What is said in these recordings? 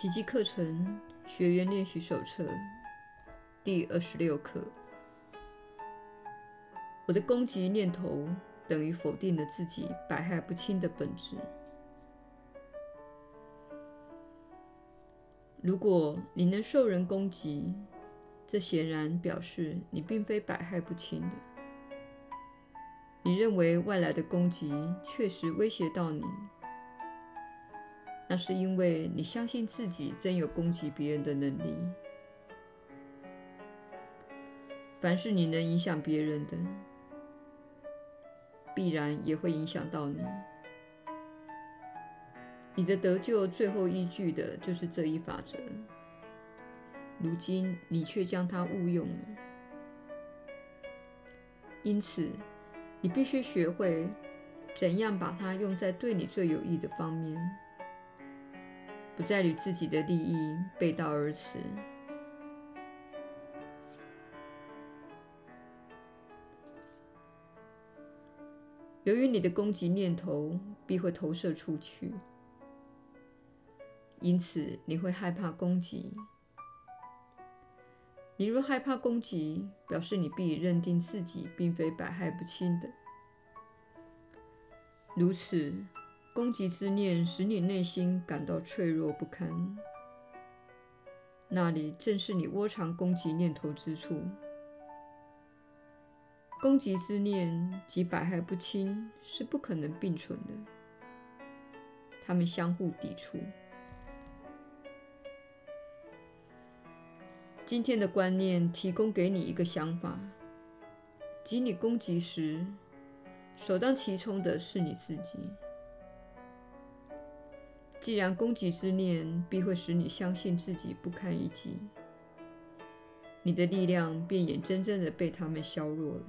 奇迹课程学员练习手册第二十六课：我的攻击念头等于否定了自己百害不侵的本质。如果你能受人攻击，这显然表示你并非百害不侵的。你认为外来的攻击确实威胁到你，那是因为你相信自己真有攻击别人的能力。凡是你能影响别人的，必然也会影响到你。你的得救最后依据的就是这一法则。如今你却将它误用了，因此你必须学会怎样把它用在对你最有益的方面，不再与自己的利益背道而驰。由于你的攻击念头必会投射出去，因此你会害怕攻击。你若害怕攻击，表示你必认定自己并非百害不侵的。如此，攻击之念使你内心感到脆弱不堪。那里正是你窝藏攻击念头之处。攻击之念及百害不侵是不可能并存的，他们相互抵触。今天的观念提供给你一个想法，即你攻击时，首当其冲的是你自己。既然攻击之念必会使你相信自己不堪一击，你的力量便眼睁睁地被他们削弱了。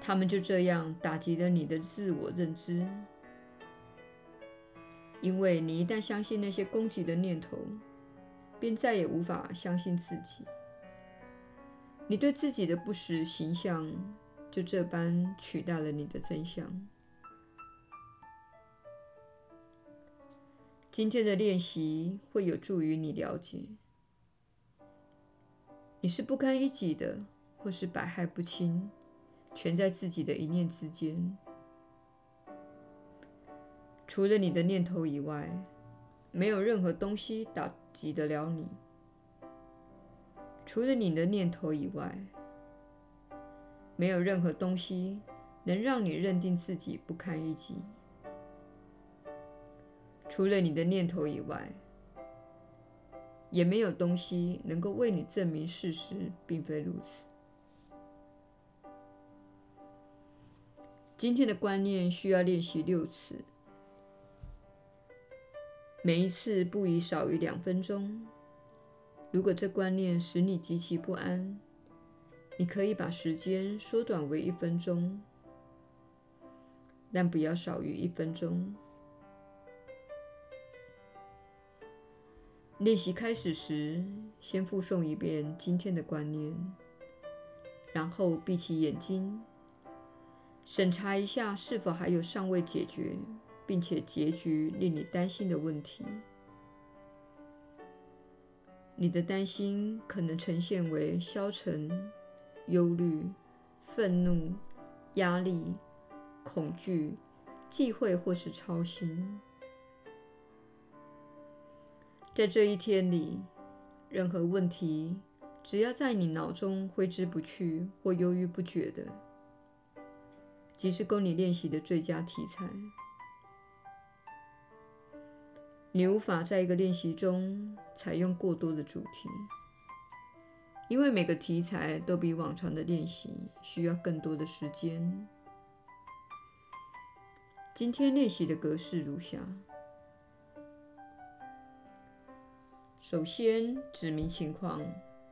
他们就这样打击了你的自我认知。因为你一旦相信那些攻击的念头，便再也无法相信自己。你对自己的不实形象就这般取代了你的真相。今天的练习会有助于你了解，你是不堪一击的，或是百害不侵，全在自己的一念之间。除了你的念头以外，没有任何东西打击得了你。除了你的念头以外，没有任何东西能让你认定自己不堪一击。除了你的念头以外，也没有东西能够为你证明事实并非如此。今天的观念需要练习六次。每一次不宜少于两分钟。如果这观念使你极其不安，你可以把时间缩短为一分钟，但不要少于一分钟。练习开始时，先复诵一遍今天的观念，然后闭起眼睛，审查一下是否还有尚未解决。并且结局令你担心的问题，你的担心可能呈现为消沉、忧虑、愤怒、压力、恐惧、忌讳或是操心。在这一天里，任何问题只要在你脑中挥之不去或犹豫不决的，即是供你练习的最佳题材。你无法在一个练习中采用过多的主题，因为每个题材都比往常的练习需要更多的时间。今天练习的格式如下：首先指明情况，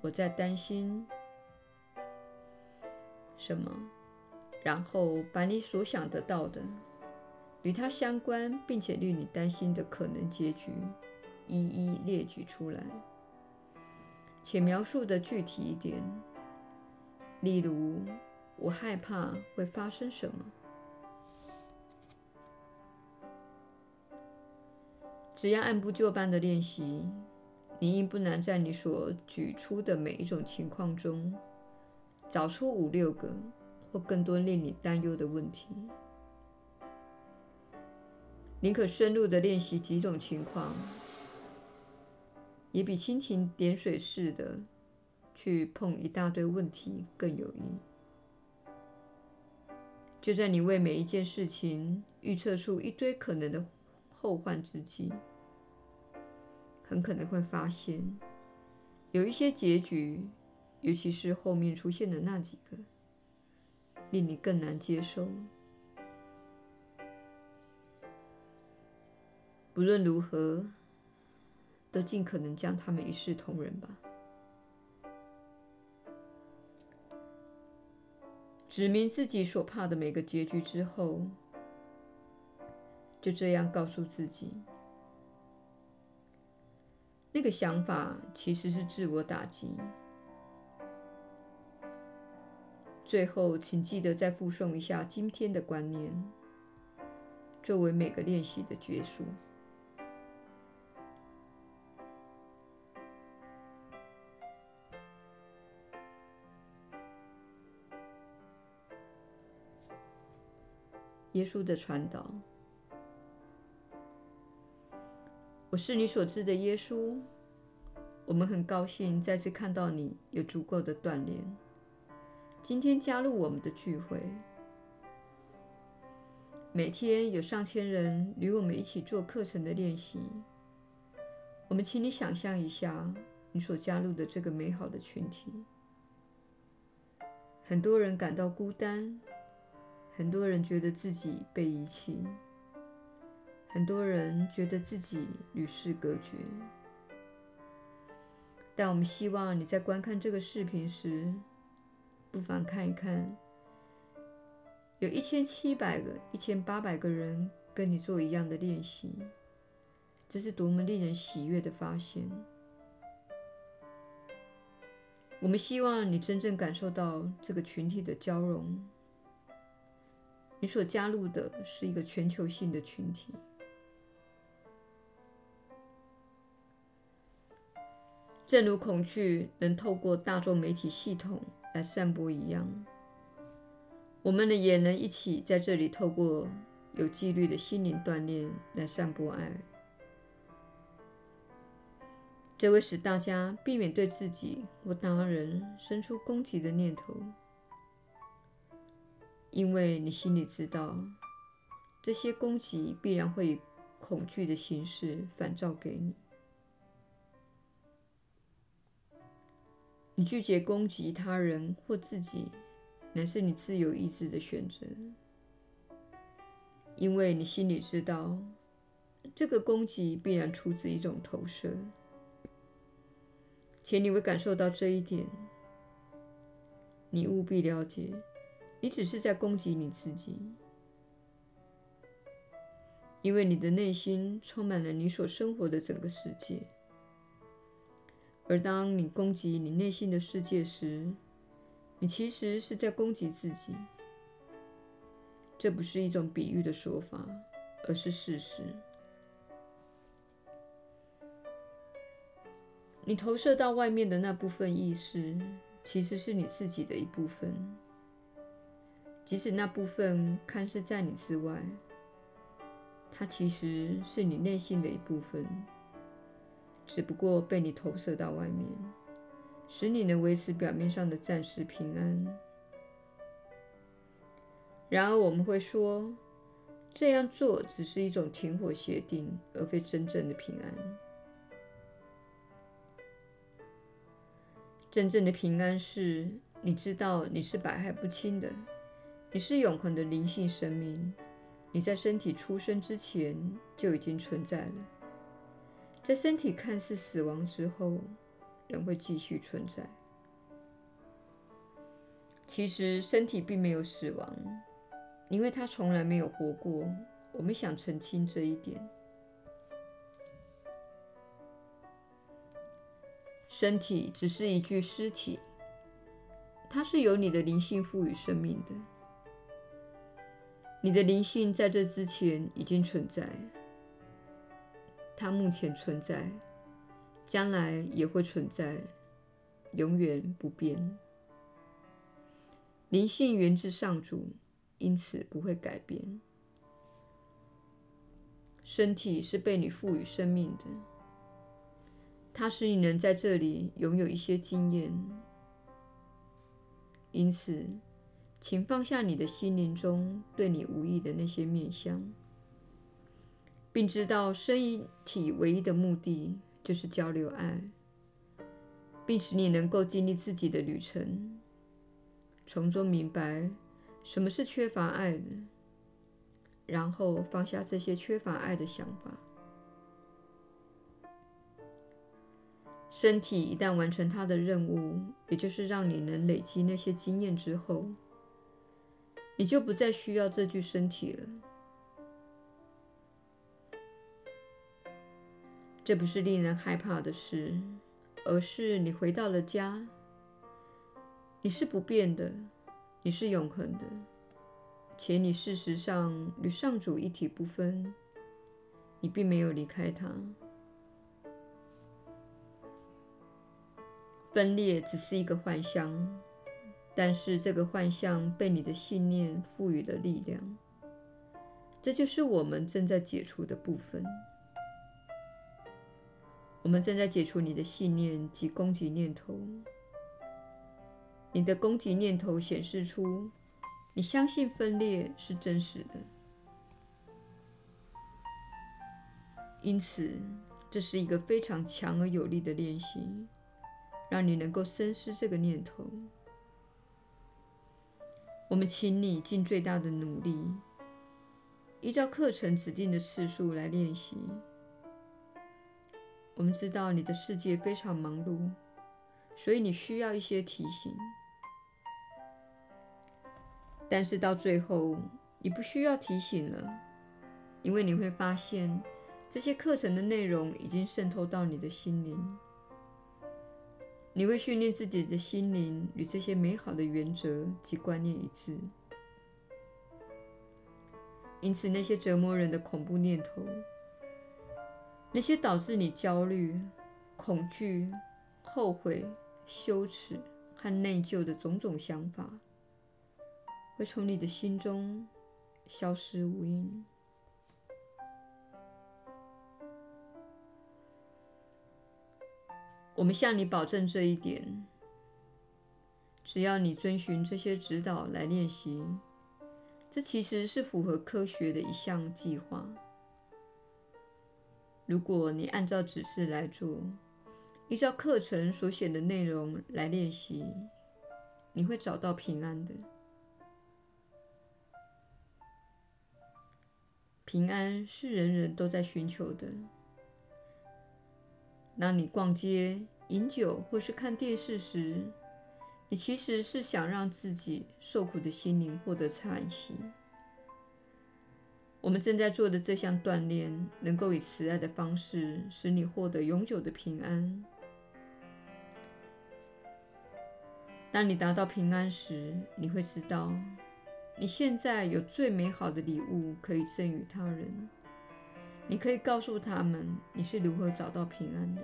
我在担心什么，然后把你所想得到的。与它相关并且令你担心的可能结局，一一列举出来，且描述得具体一点。例如，我害怕会发生什么？只要按部就班的练习，你应不难在你所举出的每一种情况中，找出五六个或更多令你担忧的问题。宁可深入的练习几种情况，也比蜻蜓点水似的去碰一大堆问题更有益。就在你为每一件事情预测出一堆可能的后患之际，很可能会发现有一些结局，尤其是后面出现的那几个，令你更难接受。无论如何，都尽可能将他们一视同仁吧。指明自己所怕的每个结局之后，就这样告诉自己：那个想法其实是自我打击。最后，请记得再复诵一下今天的观念，作为每个练习的结束。耶稣的传导，是你所知的耶稣。我们很高兴再次看到你有足够的锻炼，今天加入我们的聚会。每天有上千人与我们一起做课程的练习。我们请你想象一下，你所加入的这个美好的群体，很多人感到孤单。很多人觉得自己被遗弃，很多人觉得自己与世隔绝。但我们希望你在观看这个视频时，不妨看一看，有一千七百个、一千八百个人跟你做一样的练习，这是多么令人喜悦的发现！我们希望你真正感受到这个群体的交融。你所加入的是一个全球性的群体，正如恐惧能透过大众媒体系统来散播一样，我们呢也能一起在这里透过有纪律的心灵锻炼来散播爱，这会使大家避免对自己或他人生出攻击的念头。因为你心里知道，这些攻击必然会以恐惧的形式反照给你。你拒绝攻击他人或自己，乃是你自由意志的选择。因为你心里知道，这个攻击必然出自一种投射，且你会感受到这一点。你务必了解。你只是在攻击你自己，因为你的内心充满了你所生活的整个世界。而当你攻击你内心的世界时，你其实是在攻击自己。这不是一种比喻的说法，而是事实。你投射到外面的那部分意识，其实是你自己的一部分。即使那部分看似在你之外，它其实是你内心的一部分，只不过被你投射到外面，使你能维持表面上的暂时平安。然而，我们会说，这样做只是一种停火协定，而非真正的平安。真正的平安是你知道你是百害不侵的。你是永恒的灵性生命，你在身体出生之前就已经存在了，在身体看似死亡之后，仍会继续存在。其实身体并没有死亡，因为它从来没有活过。我们想澄清这一点。身体只是一具尸体，它是由你的灵性赋予生命的。你的灵性在这之前已经存在，它目前存在，将来也会存在，永远不变。灵性源自上主，因此不会改变。身体是被你赋予生命的，它使你能在这里拥有一些经验。因此，请放下你的心灵中对你无益的那些面向，并知道身体唯一的目的就是交流爱，并使你能够经历自己的旅程，从中明白什么是缺乏爱的，然后放下这些缺乏爱的想法。身体一旦完成它的任务，也就是让你能累积那些经验之后，你就不再需要这具身体了。这不是令人害怕的事，而是你回到了家。你是不变的，你是永恒的，且你事实上与上主一体不分。你并没有离开他。分裂只是一个幻象，但是这个幻象被你的信念赋予了力量。这就是我们正在解除的部分。我们正在解除你的信念及攻击念头。你的攻击念头显示出你相信分裂是真实的，因此这是一个非常强而有力的练习。让你能够深思这个念头。我们请你尽最大的努力，依照课程指定的次数来练习。我们知道你的世界非常忙碌，所以你需要一些提醒。但是到最后，你不需要提醒了，因为你会发现这些课程的内容已经渗透到你的心灵。你会训练自己的心灵与这些美好的原则及观念一致，因此那些折磨人的恐怖念头，那些导致你焦虑、恐惧、后悔、羞耻和内疚的种种想法，会从你的心中消失无影。我们向你保证这一点：只要你遵循这些指导来练习，这其实是符合科学的一项计划。如果你按照指示来做，依照课程所写的内容来练习，你会找到平安的。平安是人人都在寻求的。当你逛街、饮酒或是看电视时，你其实是想让自己受苦的心灵获得喘息。我们正在做的这项锻炼，能够以慈爱的方式使你获得永久的平安。当你达到平安时，你会知道，你现在有最美好的礼物可以赠予他人。你可以告诉他们你是如何找到平安的。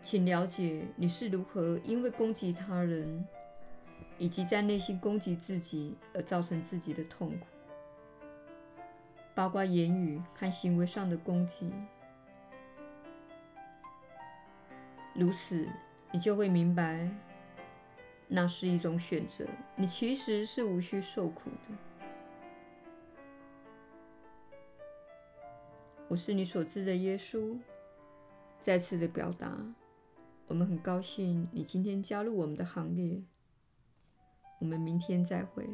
请了解你是如何因为攻击他人，以及在内心攻击自己而造成自己的痛苦，包括言语和行为上的攻击。如此，你就会明白。那是一种选择，你其实是无需受苦的。我是你所知的耶稣。再次的表达，我们很高兴你今天加入我们的行列。我们明天再会。